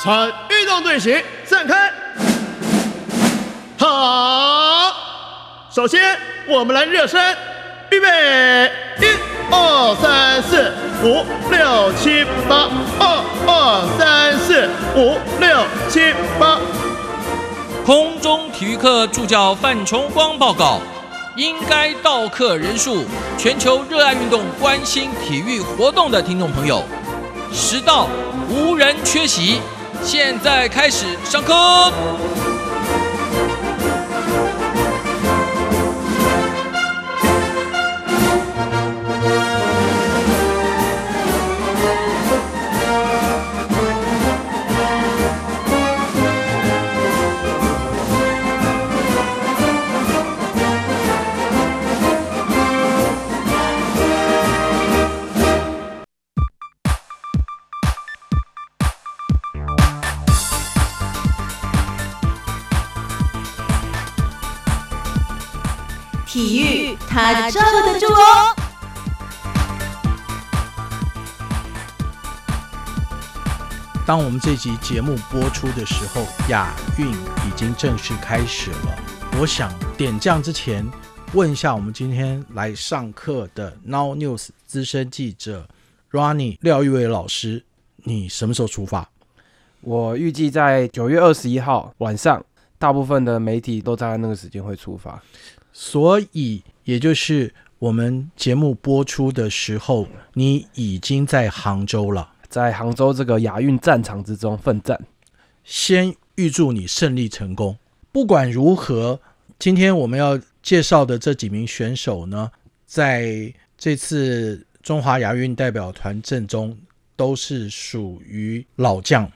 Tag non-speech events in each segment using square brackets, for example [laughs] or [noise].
参运动队形散开。好，首先我们来热身，预备，一、二、三、四、五、六、七、八，二、二、三、四、五、六、七、八。空中体育课助教范崇光报告：应该到课人数，全球热爱运动、关心体育活动的听众朋友，实到无人缺席。现在开始上课。当我们这集节目播出的时候，亚运已经正式开始了。我想点将之前，问一下我们今天来上课的 Now News 资深记者 Ronnie 廖玉伟老师，你什么时候出发？我预计在九月二十一号晚上，大部分的媒体都在那个时间会出发。所以，也就是我们节目播出的时候，你已经在杭州了。在杭州这个亚运战场之中奋战，先预祝你胜利成功。不管如何，今天我们要介绍的这几名选手呢，在这次中华亚运代表团阵中都是属于老将，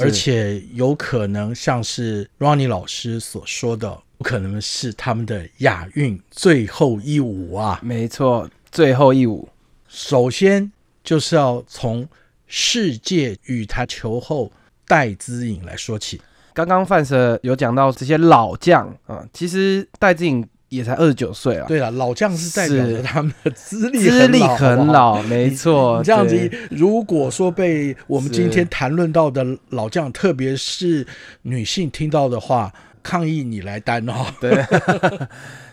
而且有可能像是 Ronnie 老师所说的，可能是他们的亚运最后一舞啊。没错，最后一舞，首先就是要从。世界与他球后戴资颖来说起，刚刚范 Sir 有讲到这些老将啊，其实戴资颖也才二十九岁啊。对了，老将是代表着他们的资历资历很老，没错。这样子，如果说被我们今天谈论到的老将，特别是女性听到的话，抗议你来担哦。对。[laughs]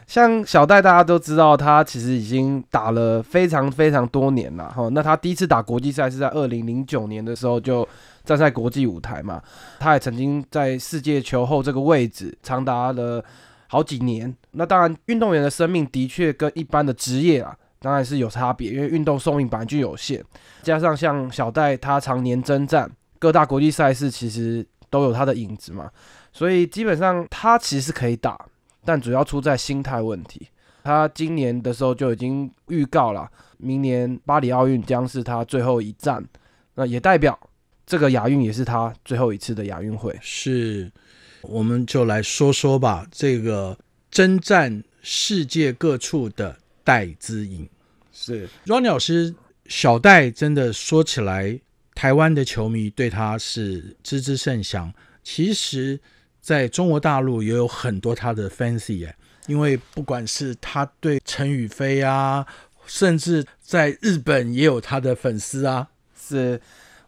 像小戴，大家都知道，他其实已经打了非常非常多年了哈。那他第一次打国际赛是在二零零九年的时候就站在国际舞台嘛。他也曾经在世界球后这个位置长达了好几年。那当然，运动员的生命的确跟一般的职业啊，当然是有差别，因为运动寿命本来就有限。加上像小戴，他常年征战各大国际赛事，其实都有他的影子嘛。所以基本上他其实是可以打。但主要出在心态问题。他今年的时候就已经预告了，明年巴黎奥运将是他最后一战，那也代表这个亚运也是他最后一次的亚运会。是，我们就来说说吧。这个征战世界各处的戴资颖，是 Ronnie 老师，小戴真的说起来，台湾的球迷对他是知之甚详。其实。在中国大陆也有很多他的 fans 耶，因为不管是他对陈宇飞啊，甚至在日本也有他的粉丝啊。是，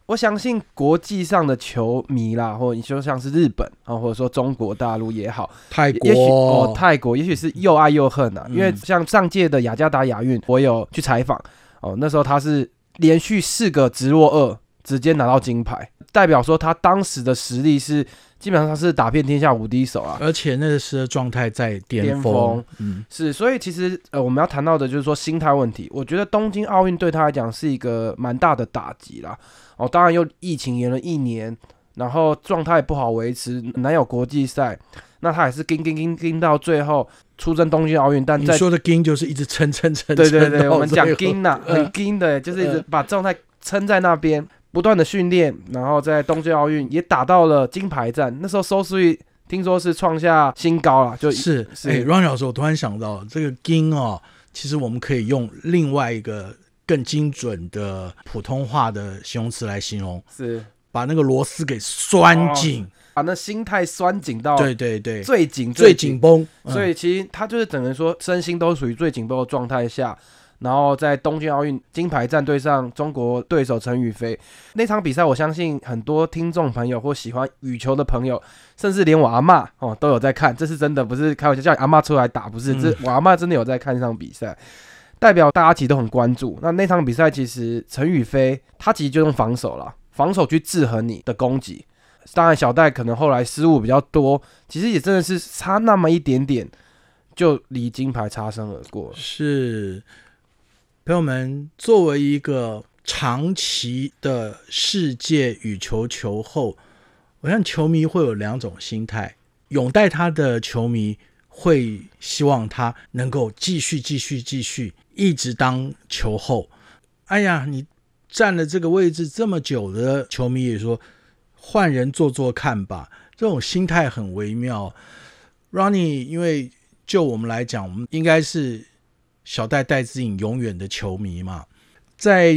我相信国际上的球迷啦，或者你说像是日本啊，或者说中国大陆也好，泰国，也许哦，泰国也许是又爱又恨啊。因为像上届的雅加达亚运，我有去采访哦，那时候他是连续四个直落二，直接拿到金牌，代表说他当时的实力是。基本上他是打遍天下无敌手啊，而且那时的状态在巅峰，嗯，是，所以其实呃，我们要谈到的就是说心态问题。我觉得东京奥运对他来讲是一个蛮大的打击啦。哦，当然又疫情延了一年，然后状态不好维持，难有国际赛，那他也是跟跟跟跟到最后出征东京奥运。但你说的跟就是一直撑撑撑，对对对，我们讲跟呐，[laughs] 很跟的，就是一直把状态撑在那边。不断的训练，然后在东京奥运也打到了金牌战。那时候收视率听说是创下新高了，就是哎，Ron 老师，我突然想到这个“金”哦，其实我们可以用另外一个更精准的普通话的形容词来形容，是把那个螺丝给拴紧，把那心态拴紧到对对对最紧最紧绷。所以其实他就是整个说身心都属于最紧绷的状态下。然后在东京奥运金牌战队上中国对手陈雨菲那场比赛，我相信很多听众朋友或喜欢羽球的朋友，甚至连我阿嬷哦都有在看，这是真的，不是开玩笑，叫你阿妈出来打，不是，这我阿妈真的有在看这场比赛，代表大家其实都很关注。那那场比赛其实陈雨菲她其实就用防守了，防守去制衡你的攻击。当然小戴可能后来失误比较多，其实也真的是差那么一点点，就离金牌擦身而过了。是，朋友们，作为一个长期的世界羽球球后，我想球迷会有两种心态：拥戴他的球迷会希望他能够继续、继续、继续，一直当球后。哎呀，你占了这个位置这么久的球迷也说，换人做做看吧。这种心态很微妙。Ronnie，因为就我们来讲，我们应该是小戴戴资颖永远的球迷嘛。在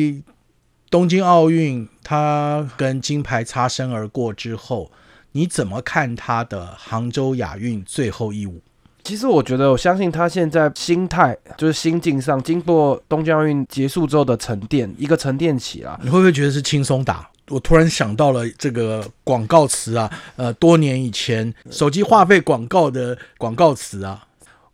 东京奥运，他跟金牌擦身而过之后，你怎么看他的杭州亚运最后一舞？其实我觉得，我相信他现在心态就是心境上，经过东京奥运结束之后的沉淀，一个沉淀期啦。你会不会觉得是轻松打？我突然想到了这个广告词啊，呃，多年以前手机话费广告的广告词啊。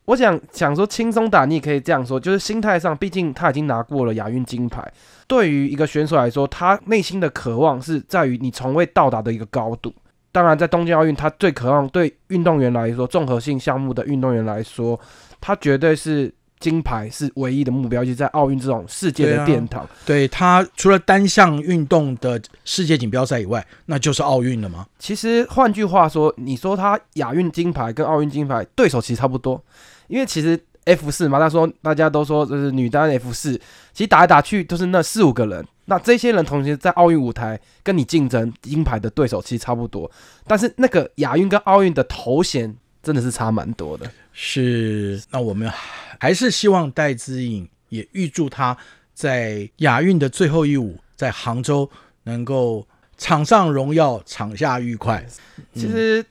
我想想说轻松打，你也可以这样说，就是心态上，毕竟他已经拿过了亚运金牌。对于一个选手来说，他内心的渴望是在于你从未到达的一个高度。当然，在东京奥运，他最渴望对运动员来说，综合性项目的运动员来说，他绝对是金牌是唯一的目标，就是在奥运这种世界的殿堂。对他除了单项运动的世界锦标赛以外，那就是奥运了吗？其实换句话说，你说他亚运金牌跟奥运金牌对手其实差不多，因为其实 F 四嘛，他说大家都说就是女单 F 四，其实打来打去都是那四五个人。那这些人同时在奥运舞台跟你竞争金牌的对手其实差不多，但是那个亚运跟奥运的头衔真的是差蛮多的。是，那我们还是希望戴资颖也预祝她在亚运的最后一舞，在杭州能够场上荣耀，场下愉快。其实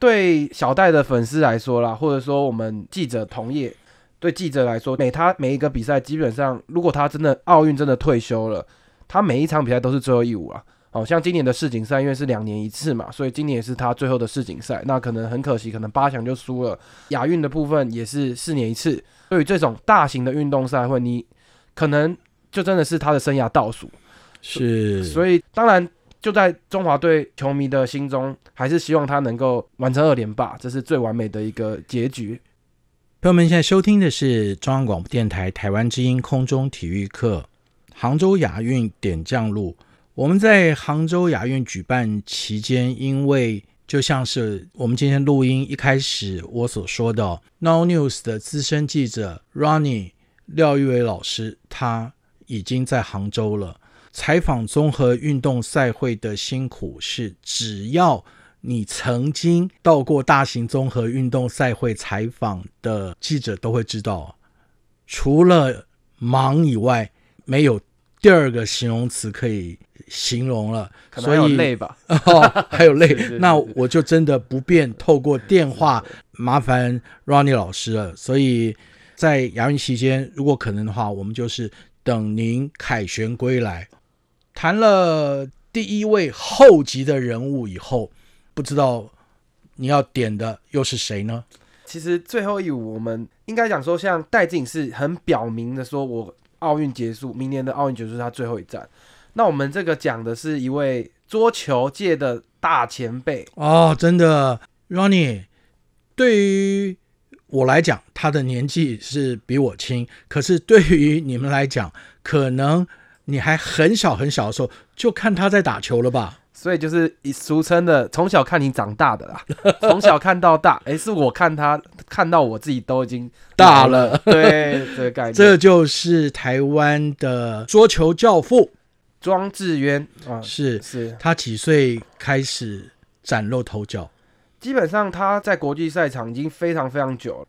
对小戴的粉丝来说啦，或者说我们记者同业，对记者来说，每他每一个比赛，基本上如果他真的奥运真的退休了。他每一场比赛都是最后一舞啊，好像今年的世锦赛因为是两年一次嘛，所以今年也是他最后的世锦赛。那可能很可惜，可能八强就输了。亚运的部分也是四年一次，对于这种大型的运动赛会，你可能就真的是他的生涯倒数。是，所以当然就在中华队球迷的心中，还是希望他能够完成二连霸，这是最完美的一个结局。朋友们，现在收听的是中央广播电台台湾之音空中体育课。杭州亚运点将录，我们在杭州亚运举办期间，因为就像是我们今天录音一开始我所说的，Now News 的资深记者 Ronnie 廖玉伟老师，他已经在杭州了。采访综合运动赛会的辛苦是，只要你曾经到过大型综合运动赛会采访的记者都会知道，除了忙以外，没有。第二个形容词可以形容了，所以累吧？[laughs] 哦，还有累，[laughs] 那我就真的不便透过电话麻烦 Ronnie 老师了。所以在亚运期间，如果可能的话，我们就是等您凯旋归来。谈了第一位后级的人物以后，不知道你要点的又是谁呢？其实最后一舞，我们应该讲说，像戴静是很表明的说，我。奥运结束，明年的奥运结束是他最后一站。那我们这个讲的是一位桌球界的大前辈哦，真的，Ronnie，对于我来讲，他的年纪是比我轻，可是对于你们来讲，可能你还很小很小的时候就看他在打球了吧？所以就是以俗称的从小看你长大的啦，[laughs] 从小看到大，哎，是我看他看到我自己都已经大了，对这个概念，这就是台湾的桌球教父。庄智渊啊，是。是，他几岁开始崭露头角？基本上他在国际赛场已经非常非常久了。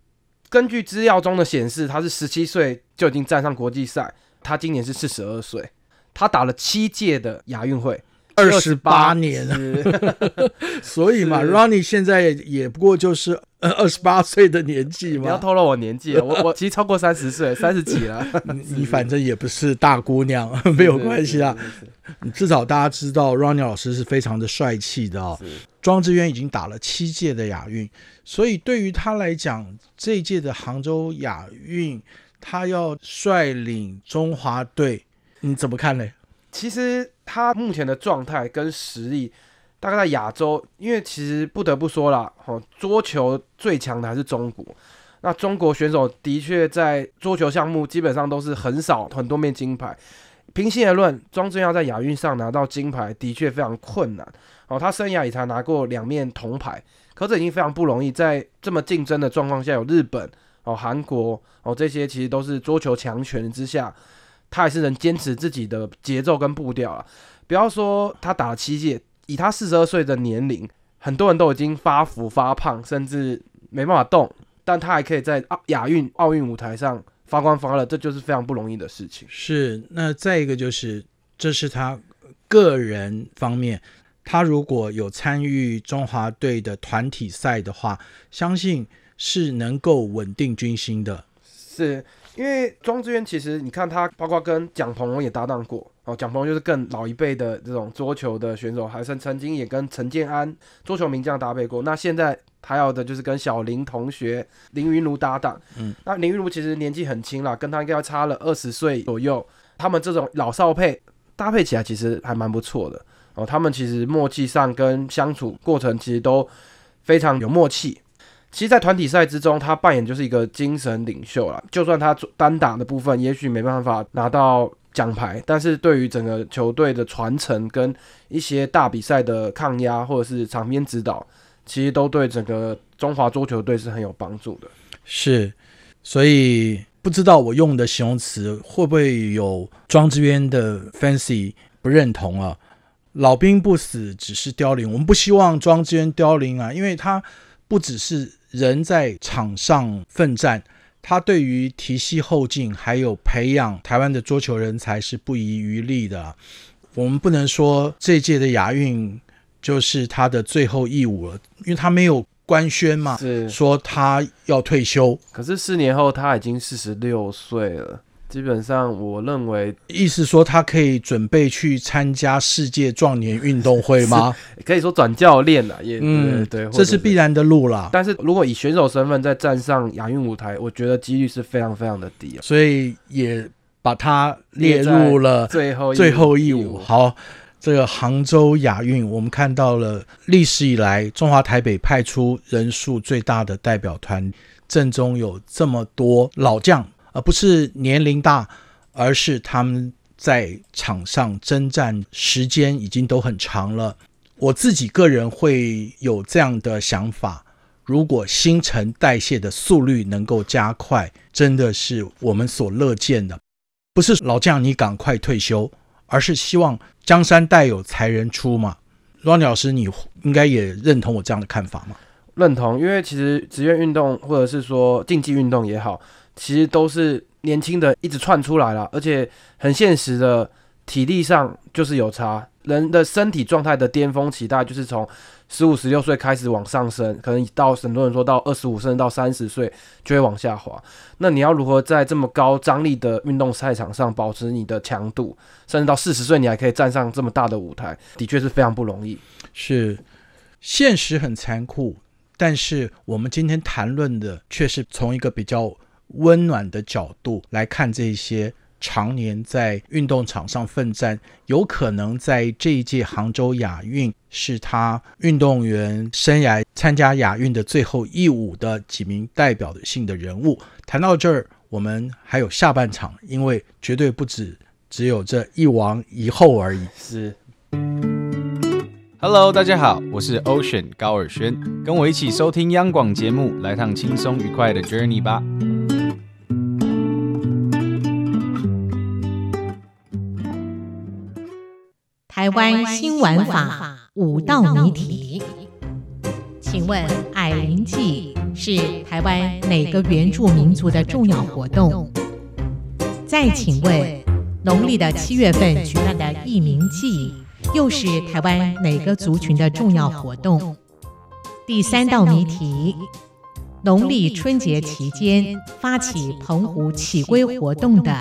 根据资料中的显示，他是十七岁就已经站上国际赛，他今年是四十二岁，他打了七届的亚运会。二十八年了，[laughs] [laughs] 所以嘛，Ronnie 现在也不过就是呃二十八岁的年纪嘛不要嘛。透露我年纪，我我其实超过三十岁，三十几了，你 [laughs] 你反正也不是大姑娘，没有关系啦。是。是是至少大家知道 Ronnie 老师是非常的帅气的哦。庄智渊已经打了七届的亚运，所以对于他来讲，这一届的杭州亚运，他要率领中华队，你怎么看嘞？其实他目前的状态跟实力，大概在亚洲，因为其实不得不说啦，哦，桌球最强的还是中国。那中国选手的确在桌球项目基本上都是很少很多面金牌。平心而论，庄智耀在亚运上拿到金牌的确非常困难。哦，他生涯也才拿过两面铜牌，可这已经非常不容易。在这么竞争的状况下，有日本、哦韩国、哦这些其实都是桌球强权之下，他还是能坚持自己的节奏跟步调啊。不要说他打了七届，以他四十二岁的年龄，很多人都已经发福发胖，甚至没办法动，但他还可以在奥亚运、奥运舞台上发光发热，这就是非常不容易的事情。是，那再一个就是，这是他个人方面，他如果有参与中华队的团体赛的话，相信是能够稳定军心的。是因为庄智渊其实你看他，包括跟蒋鹏龙也搭档过哦，蒋鹏龙就是更老一辈的这种桌球的选手，还曾曾经也跟陈建安桌球名将搭配过。那现在他要的就是跟小林同学林云儒搭档，嗯，那林云儒其实年纪很轻啦，跟他应该要差了二十岁左右。他们这种老少配搭配起来其实还蛮不错的哦，他们其实默契上跟相处过程其实都非常有默契。其实，在团体赛之中，他扮演就是一个精神领袖啦。就算他单打的部分也许没办法拿到奖牌，但是对于整个球队的传承跟一些大比赛的抗压或者是场边指导，其实都对整个中华桌球队是很有帮助的。是，所以不知道我用的形容词会不会有庄之渊的 fancy 不认同啊？老兵不死，只是凋零。我们不希望庄之渊凋零啊，因为他不只是人在场上奋战，他对于提携后进还有培养台湾的桌球人才是不遗余力的啊。我们不能说这届的亚运就是他的最后义务了，因为他没有官宣嘛，是，说他要退休。可是四年后他已经四十六岁了，基本上我认为意思说他可以准备去参加世界壮年运动会吗？[laughs] 可以说转教练了，也嗯，对对，这是必然。的路啦。但是如果以选手身份再站上亚运舞台，我觉得几率是非常非常的低啊。所以也把它列入了最后最后一舞舞。，好，这个杭州亚运，我们看到了历史以来中华台北派出人数最大的代表团，阵中有这么多老将，而不是年龄大，而是他们在场上征战时间已经都很长了。我自己个人会有这样的想法。如果新陈代谢的速率能够加快，真的是我们所乐见的。不是老将你赶快退休，而是希望江山代有才人出嘛。Ronnie 老师，你应该也认同我这样的看法嘛？认同，因为其实职业运动或者是说竞技运动也好，其实都是年轻的一直窜出来了，而且很现实的，体力上就是有差。人的身体状态的巅峰期，大概就是从十五、十六岁开始往上升，可能到很多人说到二十五甚至到三十岁就会往下滑。那你要如何在这么高张力的运动赛场上保持你的强度，甚至到四十岁你还可以站上这么大的舞台，的确是非常不容易。是，现实很残酷，但是我们今天谈论的却是从一个比较温暖的角度来看这些常年在运动场上奋战，有可能在这一届杭州亚运是他运动员生涯参加亚运的最后一舞的几名代表性的人物。谈到这儿，我们还有下半场，因为绝对不止只有这一王一后而已。是 Hello，大家好，我是 Ocean 高尔轩，跟我一起收听央广节目，来趟轻松愉快的 journey 吧。台湾新玩法五道谜题，请问矮灵祭是台湾哪个原住民族的重要活动？再请问农历的七月份举办的义民祭又是台湾哪个族群的重要活动？第三道谜题：农历春节期间发起澎湖起龟活动的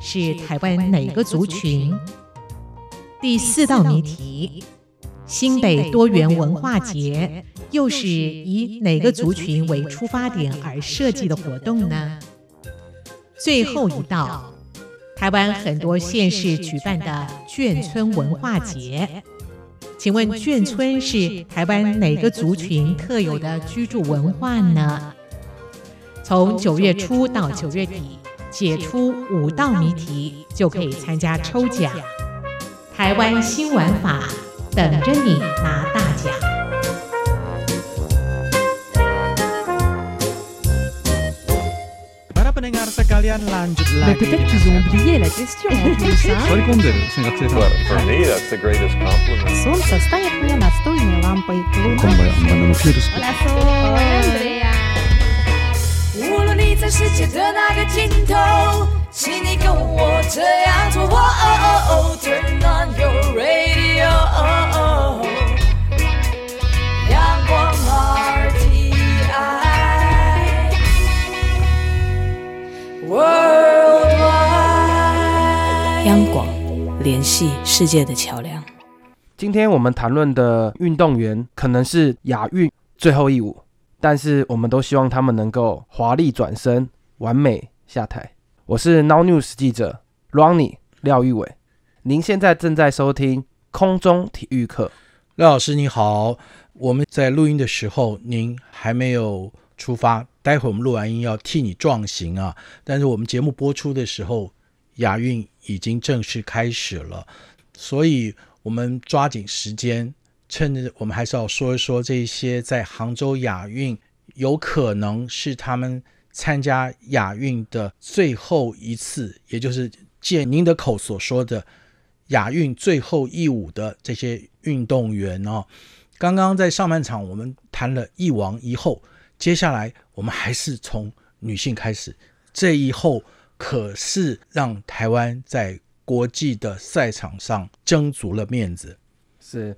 是台湾哪个族群？第四道谜题：新北多元文化节又是以哪个族群为出发点而设计的活动呢？最后一道，台湾很多县市举办的眷村文化节。请问眷村是台湾哪个族群特有的居住文化呢？从九月初到九月底，解出五道谜题就可以参加抽奖。台湾新玩法等着你拿大奖。pendengar sekalian lanjut lagi. Peut-être qu'ils ont oublié la question en plus, hein? 取り込んでる生活生産 For me, that's the greatest compliment. Солнце стоит мне настольной лампой. こんばんは、バナナフィルス。 Andrea. 无论你在世界的哪个尽头， 请你跟我这样做。哦哦哦，Turn on your radio，阳光 RTI Worldwide。央广联系世界的桥梁。今天我们谈论的运动员可能是亚运最后一舞，但是我们都希望他们能够华丽转身，完美下台。我是 Now News 记者 Ronnie 廖玉伟，您现在正在收听空中体育课。廖老师你好，我们在录音的时候您还没有出发，待会我们录完音要替你撞行啊。但是我们节目播出的时候，亚运已经正式开始了，所以我们抓紧时间，趁着我们还是要说一说这些在杭州亚运有可能是他们参加亚运的最后一次，也就是借您的口所说的亚运最后一舞的这些运动员哦。刚刚在上半场我们谈了一王一后，接下来我们还是从女性开始。这一后可是让台湾在国际的赛场上争足了面子。是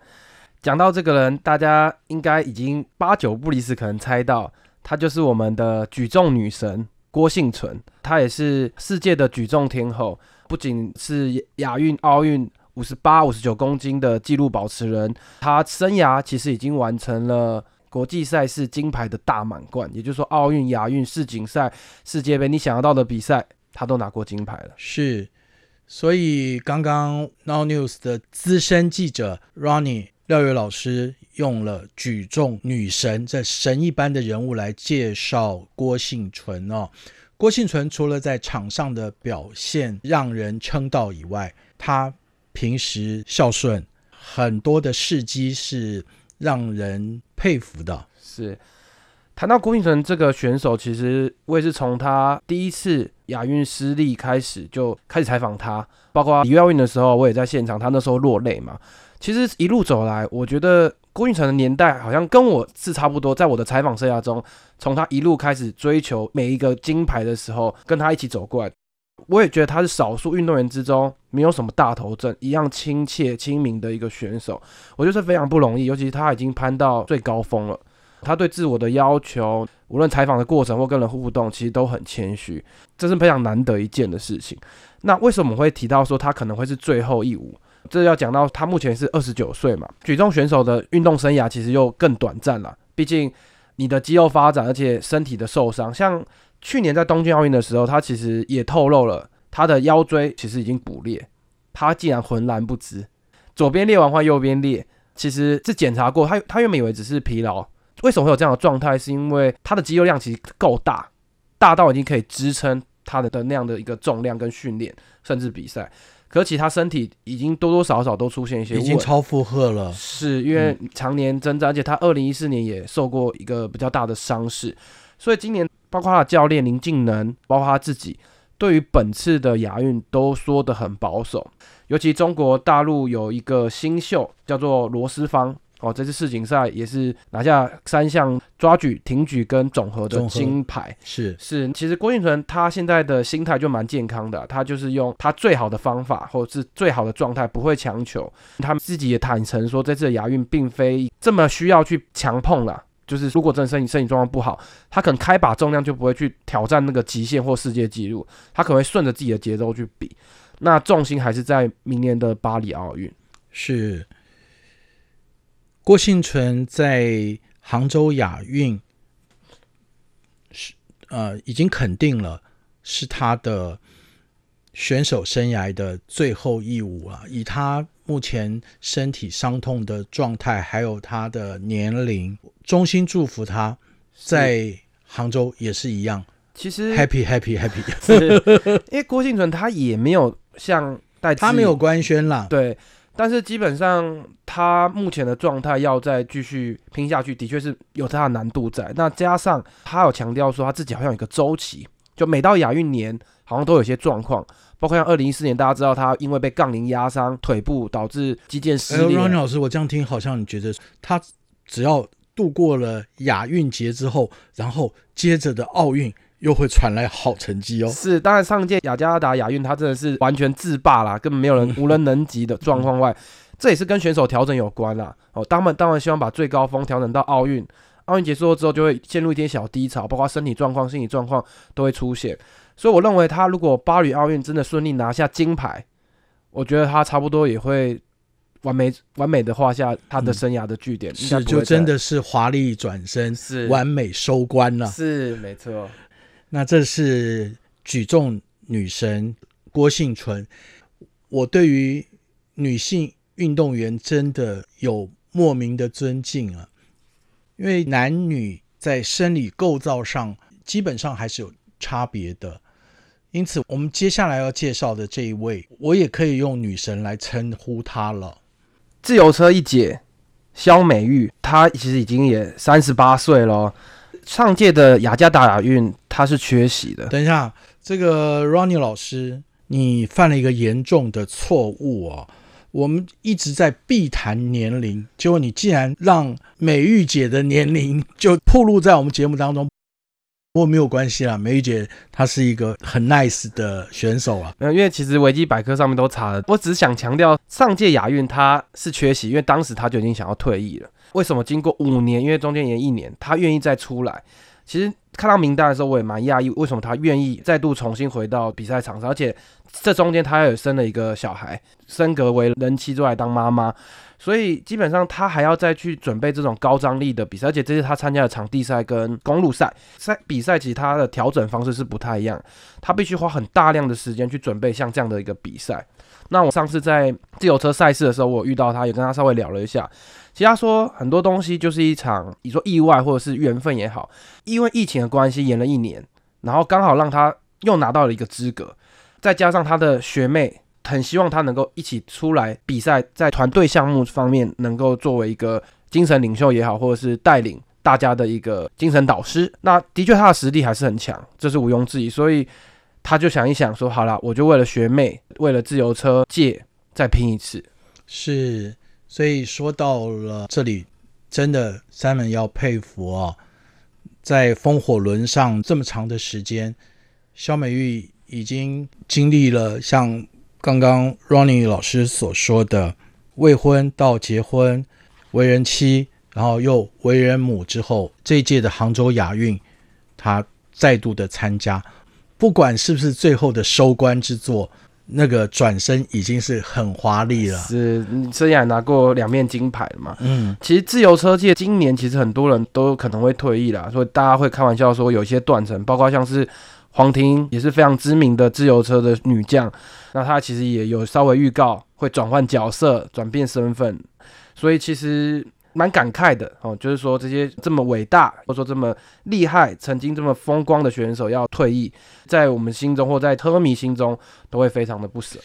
讲到这个人，大家应该已经八九不离十，可能猜到她就是我们的举重女神郭幸存，她也是世界的举重天后，不仅是亚运、奥运五十八、五十九公斤的纪录保持人，她生涯其实已经完成了。国际赛事金牌的大满贯，也就是说，奥运、亚运、世锦赛、世界杯，你想得到的比赛，她都拿过金牌了。是，所以刚刚 Now News 的资深记者 Ronnie 廖月老师用了举重女神这神一般的人物来介绍郭幸存哦。郭幸存除了在场上的表现让人称道以外，他平时孝顺，很多的事迹是让人佩服的。是谈到郭幸存这个选手，其实我也是从他第一次亚运失利开始就开始采访他，包括里约奥运的时候，我也在现场，他那时候落泪嘛。其实一路走来，我觉得郭运成的年代好像跟我是差不多，在我的采访生涯中，从他一路开始追求每一个金牌的时候，跟他一起走过来。我也觉得他是少数运动员之中没有什么大头症，一样亲切亲民的一个选手，我觉得是非常不容易。尤其是他已经攀到最高峰了，他对自我的要求，无论采访的过程或跟人互动，其实都很谦虚，这是非常难得一见的事情。那为什么我们会提到说他可能会是最后一舞？这要讲到他目前是二十九岁嘛，举重选手的运动生涯其实又更短暂了，毕竟你的肌肉发展，而且身体的受伤，像。去年在东京奥运的时候，他其实也透露了他的腰椎其实已经骨裂，他竟然浑然不知，左边裂完换右边裂，其实是检查过，他他原本以为只是疲劳，为什么会有这样的状态？是因为他的肌肉量其实够大，大到已经可以支撑他的的那样的一个重量跟训练，甚至比赛。可其他身体已经多多少少都出现一些，已经超负荷了，是因为常年征战，而且他二零一四年也受过一个比较大的伤势，所以今年。包括他的教练林敬能，包括他自己，对于本次的亚运都说得很保守。尤其中国大陆有一个新秀叫做罗斯芳，哦，这次世锦赛也是拿下三项抓举、挺举跟总和的金牌。是是，其实郭幸存他现在的心态就蛮健康的啊，他就是用他最好的方法或者是最好的状态，不会强求。他们自己也坦诚说，这次的亚运并非这么需要去强碰啦。就是如果真的身体身体状况不好，他可能开把重量就不会去挑战那个极限或世界纪录，他可能会顺着自己的节奏去比。那重心还是在明年的巴黎奥运。是，郭幸存在杭州亚运是呃已经肯定了是他的选手生涯的最后一舞啊，以他目前身体伤痛的状态，还有他的年龄，衷心祝福他在杭州也是一样。其实，happy happy happy。因为郭幸存他也没有像戴他没有官宣啦，对，但是基本上他目前的状态要再继续拼下去，的确是有他的难度在。那加上他有强调说他自己好像有个周期，就每到亚运年好像都有些状况，包括像二零一四年大家知道他因为被杠铃压伤腿部导致肌腱撕裂，r o n 老师，我这样听好像你觉得他只要度过了亚运节之后，然后接着的奥运又会传来好成绩哦。是，当然上一届雅加达亚运，他真的是完全自霸啦，根本没有人无人能及的状况外，[laughs] 这也是跟选手调整有关啦。哦，他们当然希望把最高峰调整到奥运，奥运结束之后就会陷入一点小低潮，包括身体状况、心理状况都会出现。所以我认为他如果巴黎奥运真的顺利拿下金牌，我觉得他差不多也会完美完美的画下他的生涯的据点，应该是，就真的是华丽转身，是完美收官了。是没错。那这是举重女神郭幸存。我对于女性运动员真的有莫名的尊敬啊，因为男女在生理构造上基本上还是有差别的。因此，我们接下来要介绍的这一位，我也可以用女神来称呼她了。自由车一姐肖美玉，她其实已经也三十八岁了。上届的雅加达亚运，他是缺席的。等一下，这个 Ronnie 老师，你犯了一个严重的错误哦。我们一直在避谈年龄，结果你竟然让美玉姐的年龄就暴露在我们节目当中。不过没有关系啦，美玉姐她是一个很 nice 的选手啊。没有，因为其实维基百科上面都查了，我只是想强调，上届亚运她是缺席，因为当时她就已经想要退役了。为什么经过五年，因为中间延一年，他愿意再出来？其实看到名单的时候，我也蛮讶异，为什么他愿意再度重新回到比赛场上？而且这中间她也生了一个小孩，升格为人妻之外当妈妈，所以基本上他还要再去准备这种高张力的比赛，而且这是他参加的场地赛跟公路赛。赛比赛其实他的调整方式是不太一样，他必须花很大量的时间去准备像这样的一个比赛。那我上次在自由车赛事的时候，我遇到他，也跟他稍微聊了一下。其他说很多东西就是一场，你说意外或者是缘分也好，因为疫情的关系延了一年，然后刚好让他又拿到了一个资格，再加上他的学妹很希望他能够一起出来比赛，在团队项目方面能够作为一个精神领袖也好，或者是带领大家的一个精神导师。那的确他的实力还是很强，这是毋庸置疑。所以他就想一想说，好了，我就为了学妹，为了自由车借再拼一次。是，所以说到了这里，真的三门要佩服哦，在风火轮上这么长的时间，肖美玉已经经历了像刚刚 Ronnie 老师所说的未婚到结婚、为人妻，然后又为人母之后，这一届的杭州亚运，她再度的参加，不管是不是最后的收官之作。那个转身已经是很华丽了，是你生涯拿过两面金牌了嘛？嗯，其实自由车界今年其实很多人都可能会退役啦，所以大家会开玩笑说有一些断层，包括像是黄婷也是非常知名的自由车的女将，那她其实也有稍微预告会转换角色、转变身份，所以其实蛮感慨的哦，就是说这些这么伟大或者说这么厉害、曾经这么风光的选手要退役，在我们心中或在车迷心中都会非常的不舍。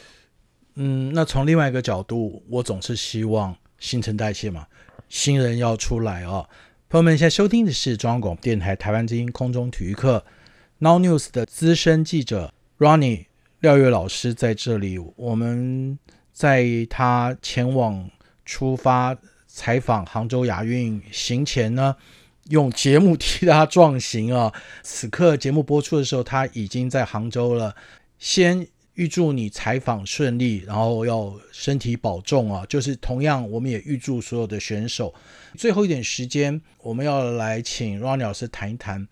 嗯，那从另外一个角度，我总是希望新陈代谢嘛，新人要出来啊、朋友们，现在收听的是中央广播电台台湾之音空中体育课，Now News 的资深记者 Ronnie 廖月老师在这里。我们在他前往出发采访杭州亚运行前呢，用节目替他壮行啊。此刻节目播出的时候，他已经在杭州了。先预祝你采访顺利，然后要身体保重啊！就是同样，我们也预祝所有的选手。最后一点时间，我们要来请 Ronnie 老师谈一谈。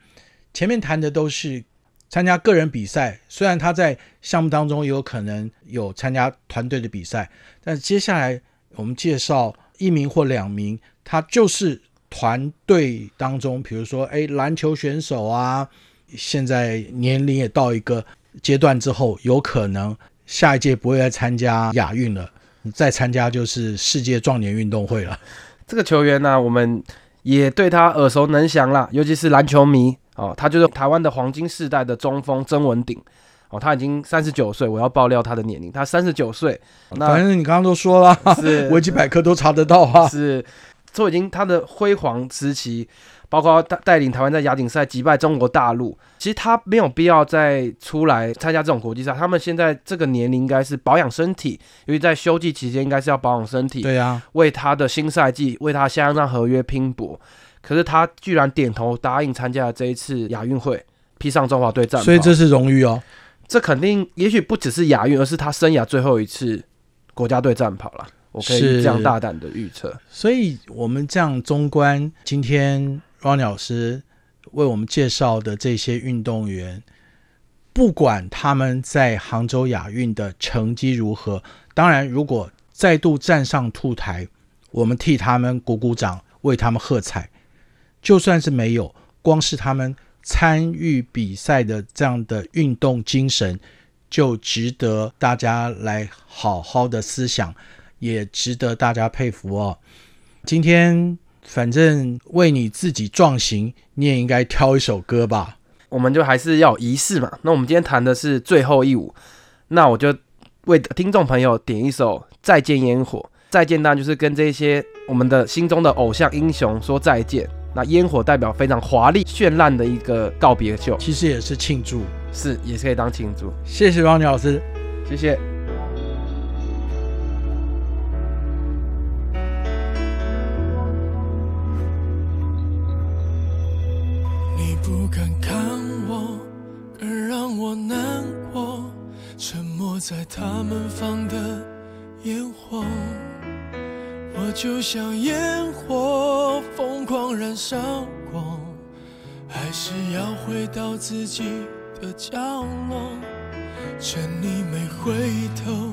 前面谈的都是参加个人比赛，虽然他在项目当中有可能有参加团队的比赛，但接下来我们介绍一名或两名，他就是团队当中，比如说哎篮球选手啊，现在年龄也到一个阶段之后，有可能下一届不会再参加亚运了，再参加就是世界壮年运动会了。这个球员呢，我们也对他耳熟能详啦，尤其是篮球迷哦，他就是台湾的黄金世代的中锋曾文鼎哦，他已经三十九岁，我要爆料他的年龄，他三十九岁。那反正你刚刚都说了，是 [laughs] 维基百科都查得到啊。是，都已经他的辉煌时期，包括带带领台湾在亚锦赛击败中国大陆，其实他没有必要再出来参加这种国际赛。他们现在这个年龄应该是保养身体，因为在休季期间应该是要保养身体，对呀、为他的新赛季，为他下一张合约拼搏。可是他居然点头答应参加了这一次亚运会，披上中华队战袍，所以这是荣誉哦。这肯定也许不只是亚运，而是他生涯最后一次国家队战跑了。我可以是这样大胆的预测。所以我们这样纵观今天 Ronnie 老师为我们介绍的这些运动员，不管他们在杭州亚运的成绩如何，当然如果再度站上兔台，我们替他们鼓鼓掌，为他们喝彩。就算是没有，光是他们参与比赛的这样的运动精神，就值得大家来好好的思想，也值得大家佩服哦。今天反正为你自己壮行，你也应该挑一首歌吧。我们就还是要仪式嘛。那我们今天谈的是最后一舞，那我就为听众朋友点一首《再见烟火》。再见，当然就是跟这些我们的心中的偶像英雄说再见。那烟火代表非常华丽绚烂的一个告别秀，其实也是庆祝，是也是可以当庆祝。谢谢王老师，谢谢。你不敢看我，更让我难过。沉默在他们放的烟火，我就像烟火，疯狂燃烧过，还是要回到自己的角落。趁你没回头，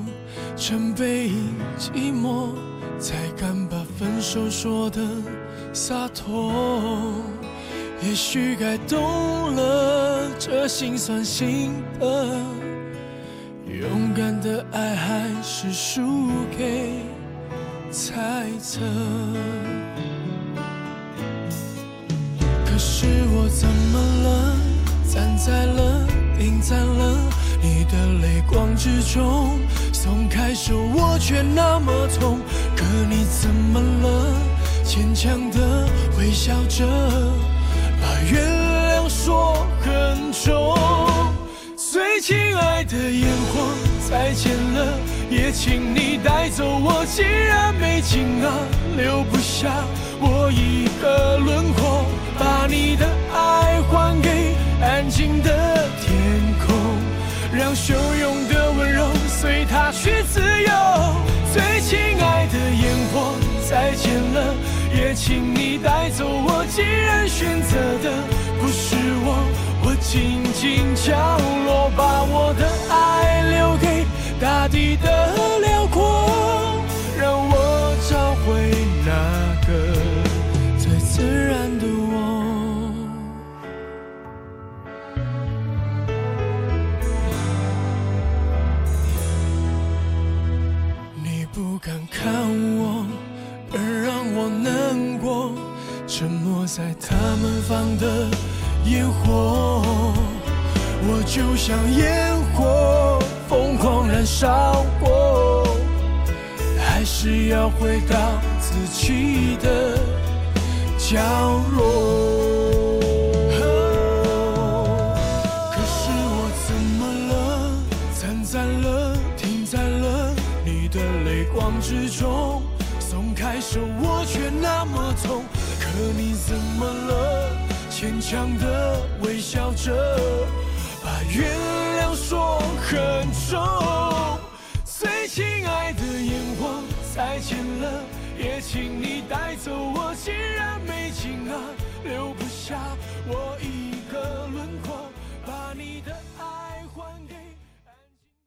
趁背影寂寞，才敢把分手说的洒脱。也许该懂了这心酸心的，勇敢的爱还是输给猜测。可是我怎么了？站在了，定在了你的泪光之中，松开手我却那么痛。可你怎么了？坚强的微笑着。把原谅说很重，最亲爱的烟火，再见了，也请你带走我。既然没劲啊，留不下我一个轮廓，把你的爱还给安静的天空，让汹涌的温柔随它去自由。最亲爱的烟火，再见了。也请你带走我，既然选择的不是我，我静静降落，把我的爱留给大地的辽阔，让我找回那个最自然的我。你不敢看我。而让我难过，沉默在他们放的烟火，我就像烟火，疯狂燃烧过，还是要回到自己的角落。可是我怎么了？站在了，停在了你的泪光之中。松松开手我却那么痛，可你怎么了？坚强的微笑着，把原谅说很重。最亲爱的眼光，再见了，也请你带走我既然美景啊，留不下我一个轮廓，把你。的。